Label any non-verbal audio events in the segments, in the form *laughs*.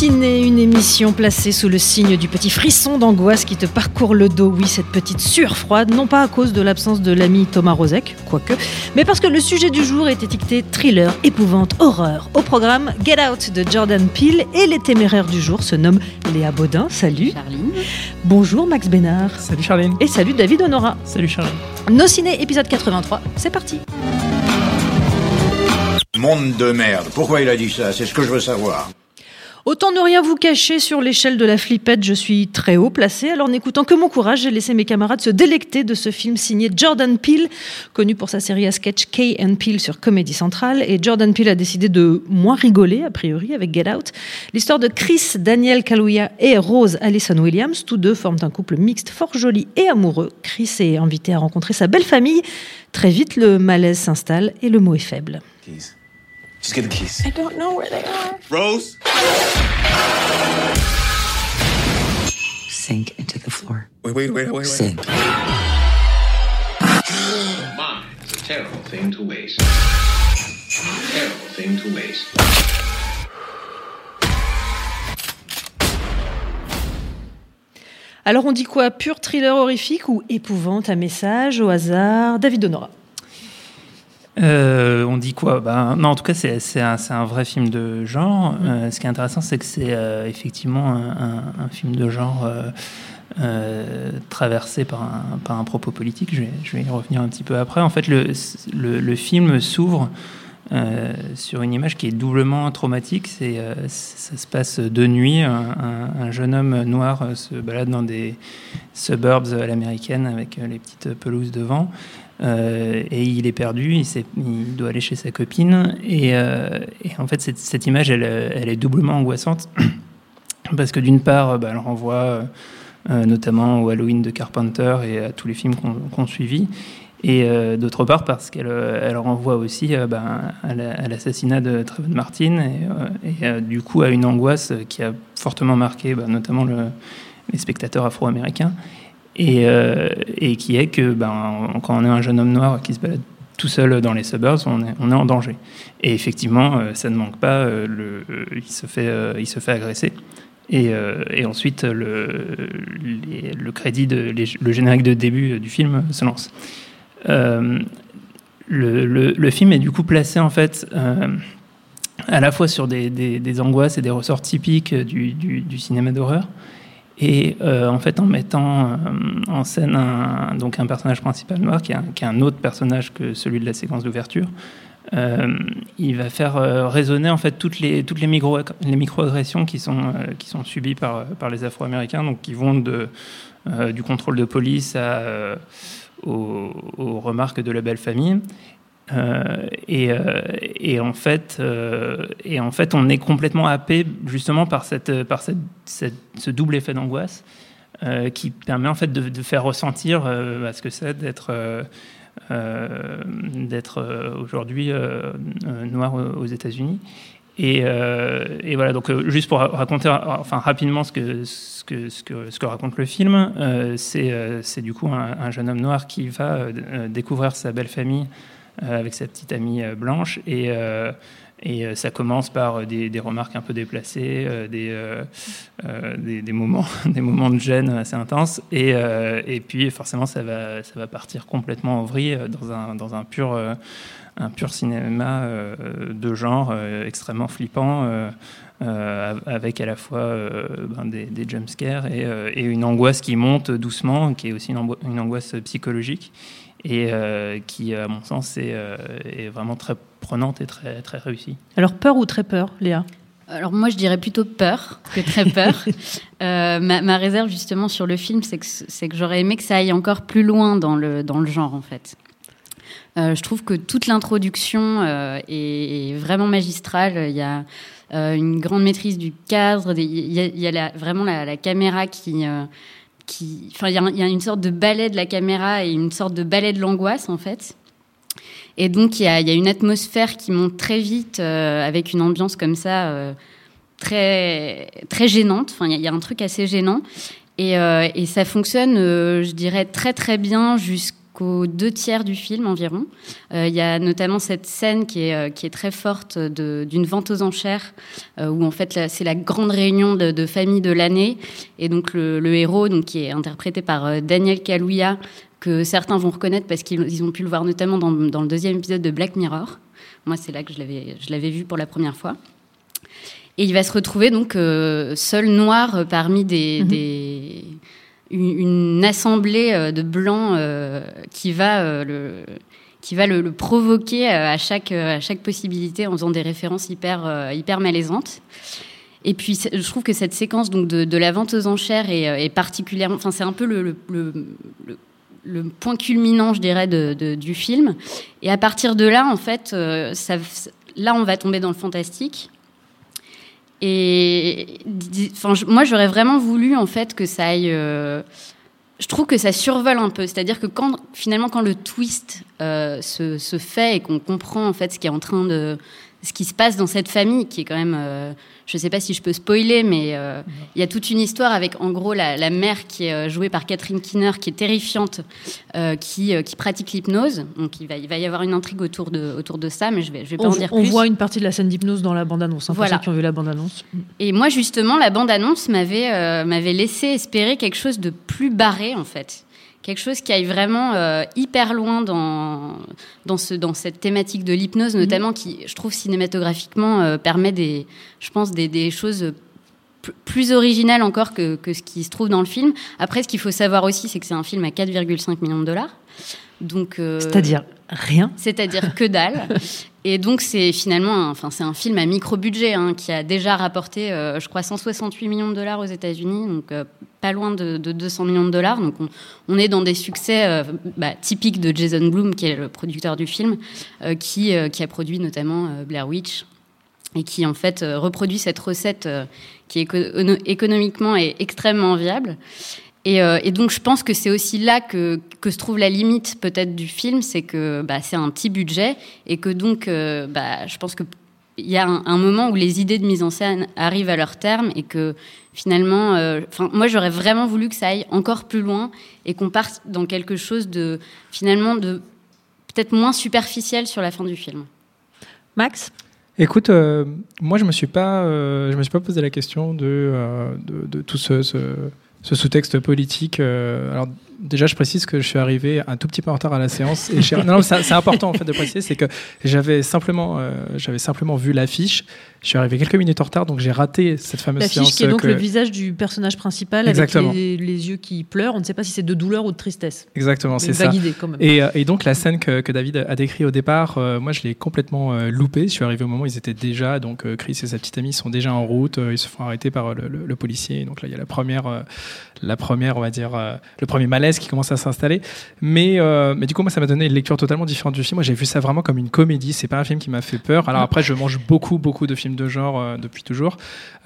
Ciné, une émission placée sous le signe du petit frisson d'angoisse qui te parcourt le dos. Oui, cette petite sueur froide, non pas à cause de l'absence de l'ami Thomas Rozek, quoique, mais parce que le sujet du jour est étiqueté thriller, épouvante, horreur. Au programme, Get Out de Jordan Peele et les téméraires du jour se nomment Léa Baudin. Salut. Charline. Bonjour Max Bénard. Salut Charline. Et salut David Honora. Salut Charline. Nos Ciné, épisode 83, c'est parti. Monde de merde. Pourquoi il a dit ça? C'est ce que je veux savoir. Autant ne rien vous cacher sur l'échelle de la flippette, je suis très haut placé. Alors n'écoutant que mon courage, j'ai laissé mes camarades se délecter de ce film signé Jordan Peele, connu pour sa série à sketch Kay and Peele sur Comédie Centrale. Et Jordan Peele a décidé de moins rigoler, a priori, avec Get Out. L'histoire de Chris, Daniel Kaluuya et Rose Allison Williams, tous deux forment un couple mixte fort joli et amoureux. Chris est invité à rencontrer sa belle famille. Très vite, le malaise s'installe et le mot est faible. Just get the keys. I don't know where they are. Rose? Sink into the floor. Wait, wait, wait, wait, wait. Sink. Mine is a terrible thing to waste. Terrible thing to waste. Alors on dit quoi? Pur thriller horrifique ou épouvante à message au hasard? David Honora. Euh, on dit quoi? Ben, Non, en tout cas, c'est un, un vrai film de genre. Euh, ce qui est intéressant, c'est que c'est euh, effectivement un, un- un film de genre traversé par un, par un propos politique. Je vais, je vais y revenir un petit peu après. En fait, le, le, le film s'ouvre euh, sur une image qui est doublement traumatique. C'est, euh, ça se passe de nuit. Un, un- un jeune homme noir euh, se balade dans des suburbs à l'américaine avec les petites pelouses devant. Et il est perdu, il, doit aller chez sa copine. Et, en fait, cette, image, elle, est doublement angoissante. *clears throat* Parce que d'une part, bah, elle renvoie notamment au Halloween de Carpenter et à tous les films qu'on qu'on suivi. Et euh, d'autre part, parce qu'elle euh, elle renvoie aussi euh, bah, à la- à l'assassinat de Trayvon Martin et, du coup à une angoisse qui a fortement marqué bah, notamment le- les spectateurs afro-américains. Et, qui est que ben, quand on est un jeune homme noir qui se balade tout seul dans les suburbs, on est, en danger. Et effectivement, ça ne manque pas, il, se fait, il se fait agresser. Et, ensuite, le, crédit, le générique de début du film se lance. Euh, le, film est du coup placé en fait euh, à la fois sur des, angoisses et des ressorts typiques du, cinéma d'horreur, et euh, en fait en mettant en scène un, donc un personnage principal noir qui est, un, autre personnage que celui de la séquence d'ouverture. Il va faire résonner en fait toutes les toutes les micro les microagressions qui sont qui sont subies par par les Afro-Américains donc qui vont de du contrôle de police à aux, remarques de la belle famille euh, et, euh, et en fait, euh, et en fait, on est complètement happé justement par cette, par cette, ce double effet d'angoisse qui permet en fait de, faire ressentir ce que c'est d'être d'être aujourd'hui noir aux États-Unis. Et, euh, et voilà, donc euh, juste pour ra- raconter ra- enfin, rapidement ce que, ce, que, ce, que, raconte le film, euh, c'est euh, du coup un, un jeune homme noir qui va découvrir sa belle famille avec sa petite amie blanche. Et, et euh, ça commence par euh, des, remarques un peu déplacées, euh, des, des, moments, *laughs* des moments de gêne assez intenses. Et, et puis forcément, ça va, ça va partir complètement en vrille dans un, dans un pur, un pur cinéma de genre extrêmement flippant. avec à la fois ben, des, des jumpscares et, et une angoisse qui monte doucement, qui est aussi une, une angoisse psychologique et qui, à mon sens, est, est vraiment très prenante et très, très réussie. Alors peur ou très peur, Léa? Alors moi, je dirais plutôt peur que très peur. *laughs* Euh, ma, ma réserve justement sur le film, c'est que, c'est que j'aurais aimé que ça aille encore plus loin dans le, dans le genre, en fait. Euh, je trouve que toute l'introduction euh, est, est vraiment magistrale. Il y a euh, une grande maîtrise du cadre. des- Il y a, il y a la- vraiment la, la caméra qui... euh, qui, enfin, il y, a, il y a une sorte de ballet de la caméra et une sorte de ballet de l'angoisse, en fait. Et donc, il y a, une atmosphère qui monte très vite euh, avec une ambiance comme ça, euh, très, très gênante. Enfin, il y a- un truc assez gênant. Et, euh, ça fonctionne, je dirais, très très bien jusqu'aux deux tiers du film environ. Il y a notamment cette scène qui est, qui est très forte d'une vente aux enchères, où en fait c'est la grande réunion de, famille de l'année. Et donc le, le héros, donc, qui est interprété par Daniel Kaluuya, que certains vont reconnaître parce qu'ils ils ont pu le voir notamment dans, dans le deuxième épisode de Black Mirror. Moi, c'est là que je l'avais vu pour la première fois. Et il va se retrouver donc euh, seul noir parmi des, Mhm. des- une, une assemblée euh, de blancs euh, qui va euh, le qui va le, le provoquer à chaque à chaque possibilité en faisant des références hyper hyper malaisantes. Et puis je trouve que cette séquence donc de, de la vente aux enchères est, est particulièrement, enfin c'est un peu le, le, le- le- point culminant, je dirais, du film. Et à partir de là, en fait, euh, ça, là on va tomber dans le fantastique. Et moi, j'aurais vraiment voulu en fait que ça aille. euh, je trouve que ça survole un peu, c'est-à-dire que quand finalement quand le twist euh, se, fait et qu'on comprend en fait ce qui est en train de, ce qui se passe dans cette famille, qui est quand même, je sais pas si je peux spoiler, mais euh, il y a toute une histoire avec en gros la, la mère qui est euh, jouée par Catherine Kinner, qui est terrifiante, euh, qui, euh, qui pratique l'hypnose. Donc il va, il va y avoir une intrigue autour de, autour de ça, mais je vais, je vais pas On, en dire on plus. voit une partie de la scène d'hypnose dans la bande-annonce, hein, Voilà. pour ceux qui ont vu la bande-annonce. Et moi, justement, la bande-annonce m'avait m'avait laissé espérer quelque chose de plus barré, en fait. Quelque chose qui aille vraiment euh, hyper loin dans, dans, ce, dans cette thématique de l'hypnose, notamment qui, je trouve, cinématographiquement, euh, permet des, je pense, des, des choses plus originales encore que, que ce qui se trouve dans le film. Après, ce qu'il faut savoir aussi, c'est que c'est un film à 4,5 millions de dollars. Donc, euh, C'est-à-dire rien. c'est-à-dire que dalle. *laughs* Et donc c'est finalement, un, enfin c'est un film à micro budget hein, qui a déjà rapporté, euh, je crois, 168 millions de dollars aux États-Unis, donc euh, pas loin de, de 200 millions de dollars. Donc on, on est dans des succès euh, bah, typiques de Jason Blum, qui est le producteur du film, qui qui a produit notamment Blair Witch et qui en fait reproduit cette recette qui éco- économiquement est extrêmement viable. Et, euh, et donc je pense que c'est aussi là que, se trouve la limite peut-être du film, c'est que bah, c'est un petit budget et que donc euh, bah, je pense que il y a un, moment où les idées de mise en scène arrivent à leur terme et que finalement, euh, moi j'aurais vraiment voulu que ça aille encore plus loin et qu'on parte dans quelque chose de finalement de peut-être moins superficiel sur la fin du film. Max? Écoute, euh, moi je me suis pas, euh, je me suis pas posé la question de, euh, de, tout ce, ce, ce sous-texte politique. alors déjà, je précise que je suis arrivé un tout petit peu en retard à la séance. Et non, non, c'est important en fait de préciser, c'est que j'avais simplement, euh, j'avais simplement vu l'affiche. Je suis arrivé quelques minutes en retard, donc j'ai raté cette fameuse séance. L'affiche qui est donc que- le visage du personnage principal Exactement. avec les, les yeux qui pleurent. On ne sait pas si c'est de douleur ou de tristesse. Exactement, c'est ça. idée quand même. Et, euh, et donc la scène que, que David a décrit au départ, euh, moi je l'ai complètement euh, loupé. Je suis arrivé au moment où ils étaient déjà, donc Chris et sa petite amie sont déjà en route. ils se font arrêter par le, le- le policier. Donc là il y a la première, la première, on va dire, le premier malaise qui commence à s'installer. Mais, euh, mais du coup moi ça m'a donné une lecture totalement différente du film. Moi j'ai vu ça vraiment comme une comédie. C'est pas un film qui m'a fait peur. Alors après je mange beaucoup beaucoup de films de genre euh, depuis toujours.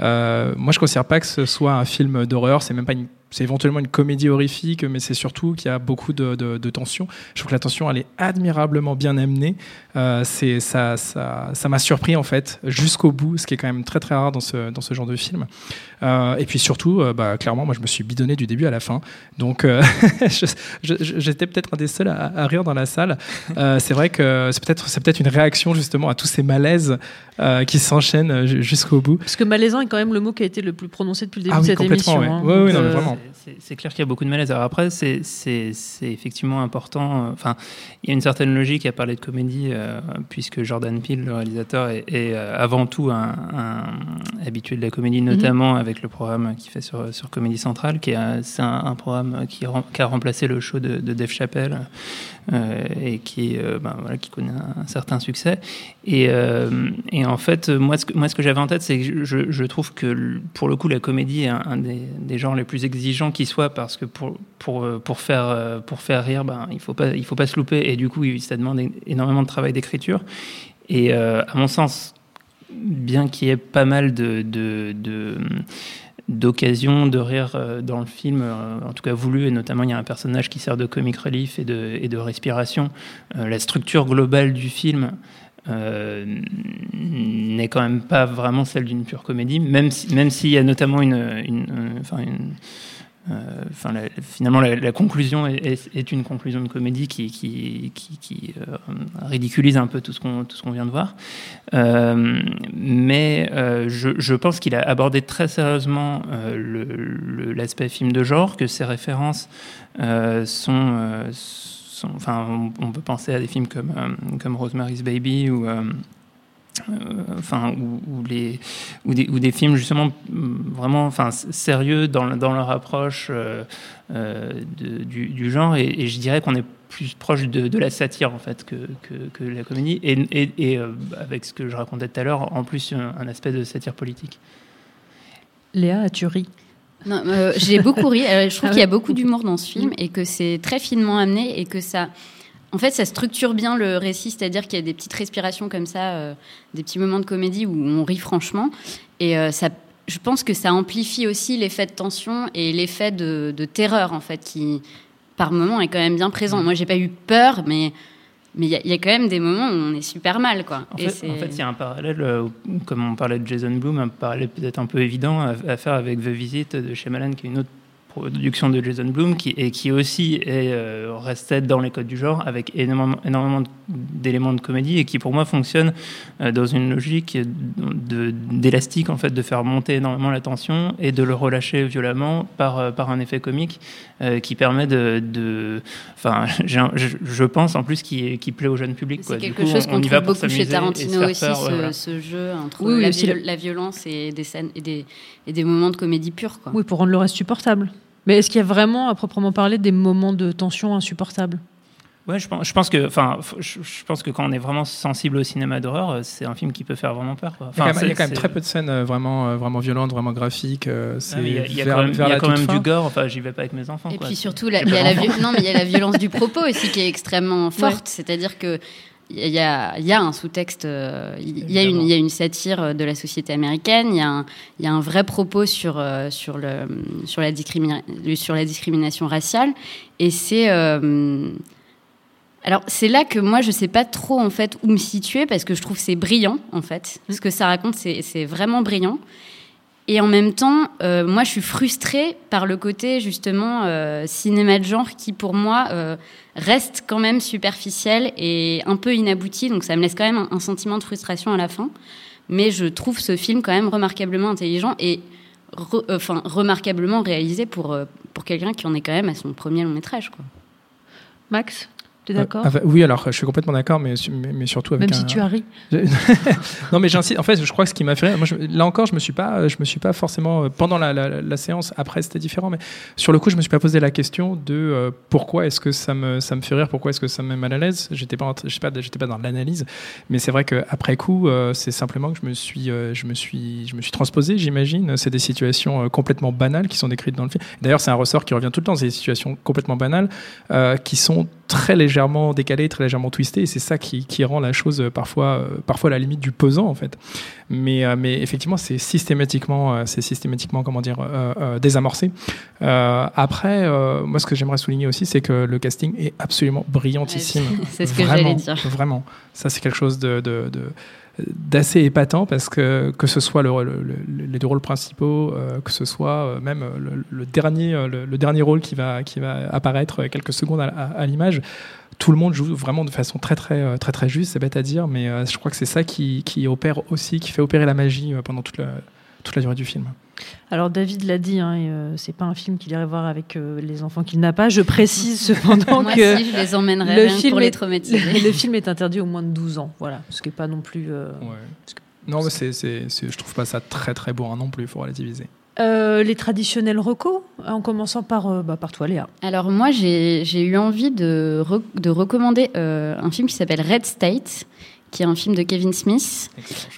Euh, moi je considère pas que ce soit un film d'horreur. C'est même pas une c'est éventuellement une comédie horrifique, mais c'est surtout qu'il y a beaucoup de, de, de tension. Je trouve que la tension, elle est admirablement bien amenée. Euh, c'est ça, ça, ça m'a surpris en fait jusqu'au bout, ce qui est quand même très très rare dans ce dans ce genre de film. Euh, et puis surtout, euh, bah, clairement, moi je me suis bidonné du début à la fin. Donc *laughs* j'étais peut-être un des seuls à, à rire dans la salle. C'est vrai que c'est peut-être c'est peut-être une réaction justement à tous ces malaises qui s'enchaînent ju- jusqu'au bout. Parce que malaisant est quand même le mot qui a été le plus prononcé depuis le début Ah de oui, cette émission. ouais. hein. Ouais, ouais, non, mais vraiment. C'est- clair qu'il y a beaucoup de malaise. Alors après, c'est effectivement important. euh, Enfin, il y a une certaine logique à parler de comédie, euh, puisque Jordan Peele, le réalisateur, est, est, euh, avant tout un, un habitué de la comédie, Mhm. notamment avec le programme qu'il fait sur, sur Comédie Centrale, qui est un- c'est un, un programme qui, rem- qui a remplacé le show de, de Dave Chappelle euh, et qui, euh, ben, voilà, qui connaît un, un certain succès. Et, et en fait, moi, ce que, moi, ce que j'avais en tête, c'est que je, je trouve que pour le coup, la comédie est un, un des, des genres les plus exigeants qui soit, parce que pour, pour, euh, pour, faire, euh, pour faire rire, ben, il ne faut, pas- faut pas se louper. Et du coup, ça demande énormément de travail d'écriture. Et euh, à mon sens, bien qu'il y ait pas mal de. de, de d'occasions de rire dans le film, en tout cas voulu, et notamment il y a un personnage qui sert de comic relief et de, et de respiration. La structure globale du film n'est quand même pas vraiment celle d'une pure comédie, même si- même s'il y a notamment une, enfin, la- finalement, la, conclusion est, une conclusion de comédie qui, euh, ridiculise un peu tout ce qu'on vient de voir. Euh, mais euh, je, pense qu'il a abordé très sérieusement euh, l'aspect film de genre, que ses références euh, sont, euh, enfin, on, peut penser à des films comme euh, comme Rosemary's Baby ou euh, euh, enfin ou, ou les ou des, ou des films justement vraiment enfin sérieux dans, dans leur approche euh, euh, de- du, du genre. Et, et je dirais qu'on est plus proche de, de la satire en fait que, que, que la comédie. Et, et, et, euh, avec ce que je racontais tout à l'heure en plus un, un aspect de satire politique. Léa, as-tu ri? Non, euh, j'ai beaucoup ri. Euh, je trouve Ah qu'il y a beaucoup d'humour dans ce film et que c'est très finement amené et que ça, en fait, ça structure bien le récit, c'est-à-dire qu'il y a des petites respirations comme ça, euh, des petits moments de comédie où on rit franchement et euh, ça. Je pense que ça amplifie aussi l'effet de tension et l'effet de, de terreur en fait qui, par moment, est quand même bien présent. Moi, j'ai pas eu peur, mais mais il y, a- il y a quand même des moments où on est super mal, quoi. En Et fait, c'est- en fait, il y a un parallèle, euh, comme on parlait de Jason Blum, un parallèle peut-être un peu évident à, à faire avec The Visit de Shyamalan, qui est une autre production de Jason Blum, qui, et qui aussi est, euh, restait dans les codes du genre, avec énormément, d'éléments de comédie, et qui pour moi fonctionne euh, dans une logique d'élastique, en fait, de faire monter énormément la tension et de le relâcher violemment par, euh, par un effet comique euh, qui permet de... de- Enfin, *laughs* je, je pense en plus qu'il qu'il plaît au jeune public. quoi. C'est Du quelque coup, chose on- qu'on trouve beaucoup chez Tarantino aussi, peur, ce, ouais, voilà. ce jeu entre Oui, oui, la, aussi viol- la- la violence et des scènes et des, et des moments de comédie pure. Quoi. Oui, pour rendre le reste supportable. Mais est-ce qu'il y a vraiment, à proprement parler, des moments de tension insupportables? Ouais, je pense, je pense que, enfin, je, pense que quand on est vraiment sensible au cinéma d'horreur, euh, c'est un film qui peut faire vraiment peur. quoi. Il y a quand même, c'est- il y a quand même c'est- très peu de scènes euh, vraiment, euh, vraiment violentes, vraiment graphiques. Ah, Il y a, il y a vers- quand même, vers il y a la quand toute même fin. du gore. Enfin, j'y vais pas avec mes enfants. Et quoi. puis surtout, il y, a la non, mais il y a la violence du propos aussi qui est extrêmement forte. C'est-à-dire que il y a, il y a un sous-texte, euh, il y, a une, il y a une satire euh, de la société américaine, il y a un, il y a un vrai propos sur, euh, sur, le, sur, la discrimina- sur la discrimination raciale. Et c'est. euh, alors c'est là que moi je sais pas trop en fait où me situer parce que je trouve que c'est brillant en fait. Ce que ça raconte c'est vraiment brillant. Et en même temps, euh, moi, je suis frustrée par le côté justement euh, cinéma de genre qui, pour moi, euh, reste quand même superficiel et un peu inabouti. Donc, ça me laisse quand même un, sentiment de frustration à la fin. Mais je trouve ce film quand même remarquablement intelligent et re- euh, enfin remarquablement réalisé pour euh, pour quelqu'un qui en est quand même à son premier long métrage. Quoi. Max, tu es Euh, d'accord oui, alors je suis complètement d'accord, mais, mais, mais surtout avec Même un... si tu as ri. *laughs* non, mais j'insiste. En fait, je crois que ce qui m'a fait rire, moi, je- là encore, je me suis pas, je me suis pas forcément pendant la, la- la séance. Après, c'était différent, mais sur le coup, je me suis pas posé la question de euh, pourquoi est-ce que ça me, ça me fait rire, pourquoi est-ce que ça me met mal à l'aise? J'étais pas, train- j'étais pas, j'étais pas dans l'analyse, mais c'est vrai que après coup, euh, c'est simplement que je me suis, euh, je me suis, je me suis transposé, j'imagine. C'est des situations euh, complètement banales qui sont décrites dans le film. D'ailleurs, c'est un ressort qui revient tout le temps. C'est des situations complètement banales euh, qui sont très légèrement décalées, très légèrement twistées, et c'est ça qui, qui rend la chose euh, parfois, euh, parfois à la limite du pesant en fait. Mais, euh, mais effectivement, c'est systématiquement, euh, c'est systématiquement comment dire, euh, désamorcé. Après, moi, ce que j'aimerais souligner aussi, c'est que le casting est absolument brillantissime. Ouais, c'est ce que j'allais dire. Vraiment, ça c'est quelque chose de, de- de- d'assez épatant parce que que ce soit le, le- le- les deux rôles principaux, euh, que ce soit euh, même euh, le, dernier le, dernier rôle qui va qui va apparaître quelques secondes à, l'image, tout le monde joue vraiment de façon très très très très juste, c'est bête à dire, mais je crois que c'est ça qui, qui opère aussi, qui fait opérer la magie pendant toute la toute la durée du film. Alors David l'a dit, hein, euh, c'est pas un film qu'il irait voir avec euh, les enfants qu'il n'a pas. Je précise *laughs* cependant Moi que je les le film pour les est- traumatiser. le, le film est interdit au moins de 12 ans, voilà, ce qui est pas non plus. euh, Non, mais c'est, c'est, c'est- je trouve pas ça très très bourrin non plus, faut relativiser. Euh, les traditionnels recos, en commençant par, euh, bah, par toi Léa. Alors moi, j'ai j'ai eu envie de, re- de recommander euh, un film qui s'appelle Red State, qui est un film de Kevin Smith,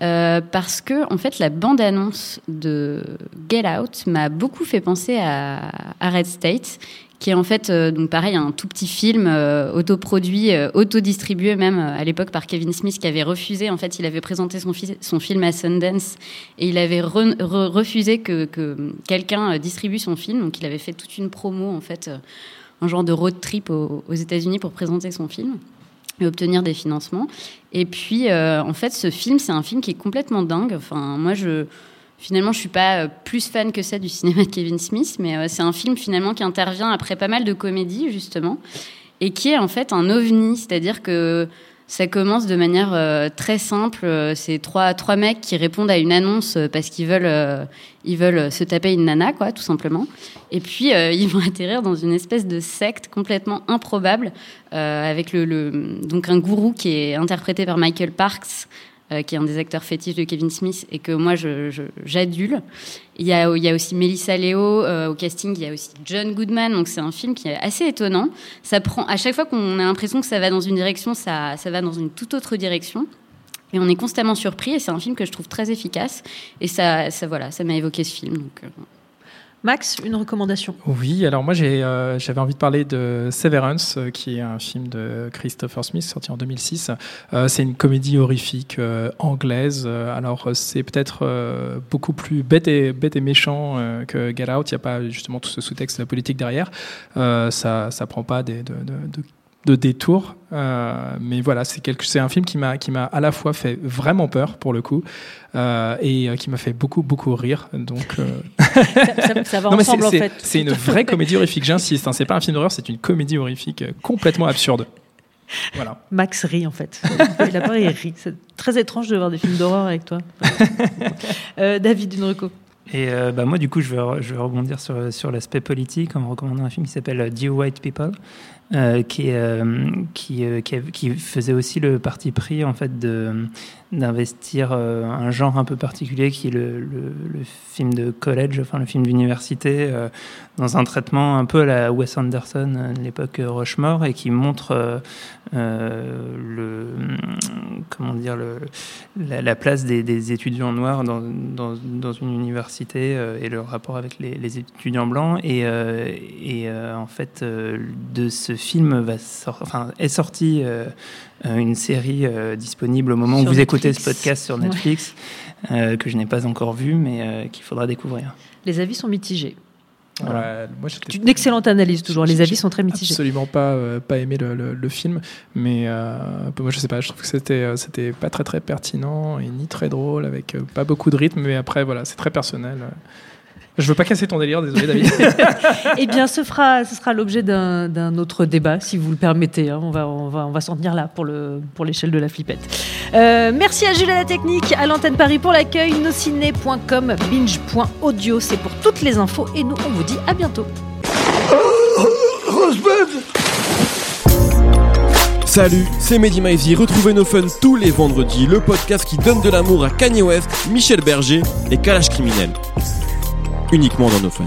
euh, parce que en fait, la bande-annonce de Get Out m'a beaucoup fait penser à, à Red State, qui est en fait, euh, donc pareil, un tout petit film euh, autoproduit, autodistribué même à l'époque par Kevin Smith, qui avait refusé. En fait, il avait présenté son, fi- son film à Sundance et il avait re- re- refusé que, que quelqu'un distribue son film. Donc, il avait fait toute une promo en fait. un genre de road trip aux, aux États-Unis pour présenter son film et obtenir des financements. Et puis, euh, en fait, ce film, c'est un film qui est complètement dingue. Enfin, moi, je, finalement, je suis pas euh, plus fan que ça du cinéma de Kevin Smith, mais euh, c'est un film finalement qui intervient après pas mal de comédies justement, et qui est en fait un ovni, c'est-à-dire que ça commence de manière euh, très simple. Euh, C'est trois, trois mecs qui répondent à une annonce euh, parce qu'ils veulent, ils veulent se taper une nana, quoi, tout simplement. Et puis, *laughs* ils vont atterrir dans une espèce de secte complètement improbable avec le- donc un gourou qui est interprété par Michael Parks, euh, qui est un des acteurs fétiches de Kevin Smith et que moi j'adule. Il y a, aussi Melissa Leo euh, au casting, il y a aussi John Goodman, donc c'est un film qui est assez étonnant. Ça prend à chaque fois qu'on a l'impression que ça va dans une direction, ça, va dans une toute autre direction. Et on est constamment surpris, et c'est un film que je trouve très efficace. Et ça, voilà, ça m'a évoqué ce film. Euh, Max, une recommandation Oui, alors moi euh, j'avais envie de parler de Severance, euh, qui est un film de Christopher Smith sorti en 2006. Euh, c'est une comédie horrifique anglaise. Alors c'est peut-être beaucoup plus bête et, bête et méchant que Get Out. Il n'y a pas justement tout ce sous-texte politique derrière. Ça ça prend pas des, de, de, de de détour, euh, mais voilà, c'est quelque, c'est un film qui m'a qui m'a à la fois fait vraiment peur pour le coup euh, et euh, qui m'a fait beaucoup beaucoup rire. Donc euh, ça, ça- ça va *laughs* non, ensemble en fait. C'est une vraie comédie horrifique, j'insiste. Hein, c'est pas un film d'horreur, c'est une comédie horrifique complètement absurde. Voilà. Max rit en fait. Il a pas il rit. C'est très étrange de voir des films d'horreur avec toi. *laughs* Euh, David, une reco. Et euh, bah, moi, du coup, je vais, re- je vais rebondir sur, sur l'aspect politique en recommandant un film qui s'appelle Dear White People, euh, qui, euh, qui, euh, qui, faisait aussi le parti pris en fait d'investir un genre un peu particulier qui est le, le, film de college, enfin le film d'université, dans un traitement un peu à la Wes Anderson de l'époque Rushmore et qui montre le comment dire la, la place des, étudiants noirs dans, dans, dans une université et le rapport avec les, les étudiants blancs et, et en fait de ce film va sor- enfin est sorti euh, euh, une série euh, disponible au moment Sur où vous écoutez ce podcast sur Ouais. Netflix euh, que je n'ai pas encore vu mais euh, qu'il faudra découvrir. Les avis sont mitigés. Voilà. Moi, Une excellente analyse toujours. Les avis sont très mitigés. absolument pas euh, pas aimé le, le- le film, mais euh, moi je sais pas, je trouve que c'était euh, c'était pas très très pertinent et ni très drôle avec euh, pas beaucoup de rythme, mais après voilà, c'est très personnel. Je veux pas casser ton délire, désolé David. *laughs* Eh bien, ce, fera, ce sera l'objet d'un d'un autre débat, si vous le permettez. hein. On va, on va, on va s'en tenir là pour le- pour l'échelle de la flippette. Euh, merci à Jules à la technique, à l'antenne Paris pour l'accueil, nociné.com, binge.audio, c'est pour toutes les infos. Et nous, on vous dit à bientôt. Salut, c'est Mehdi Maizy. Retrouvez nos fun tous les vendredis, le podcast qui donne de l'amour à Kanye West, Michel Berger et Kalash Criminel. Uniquement dans nos fun.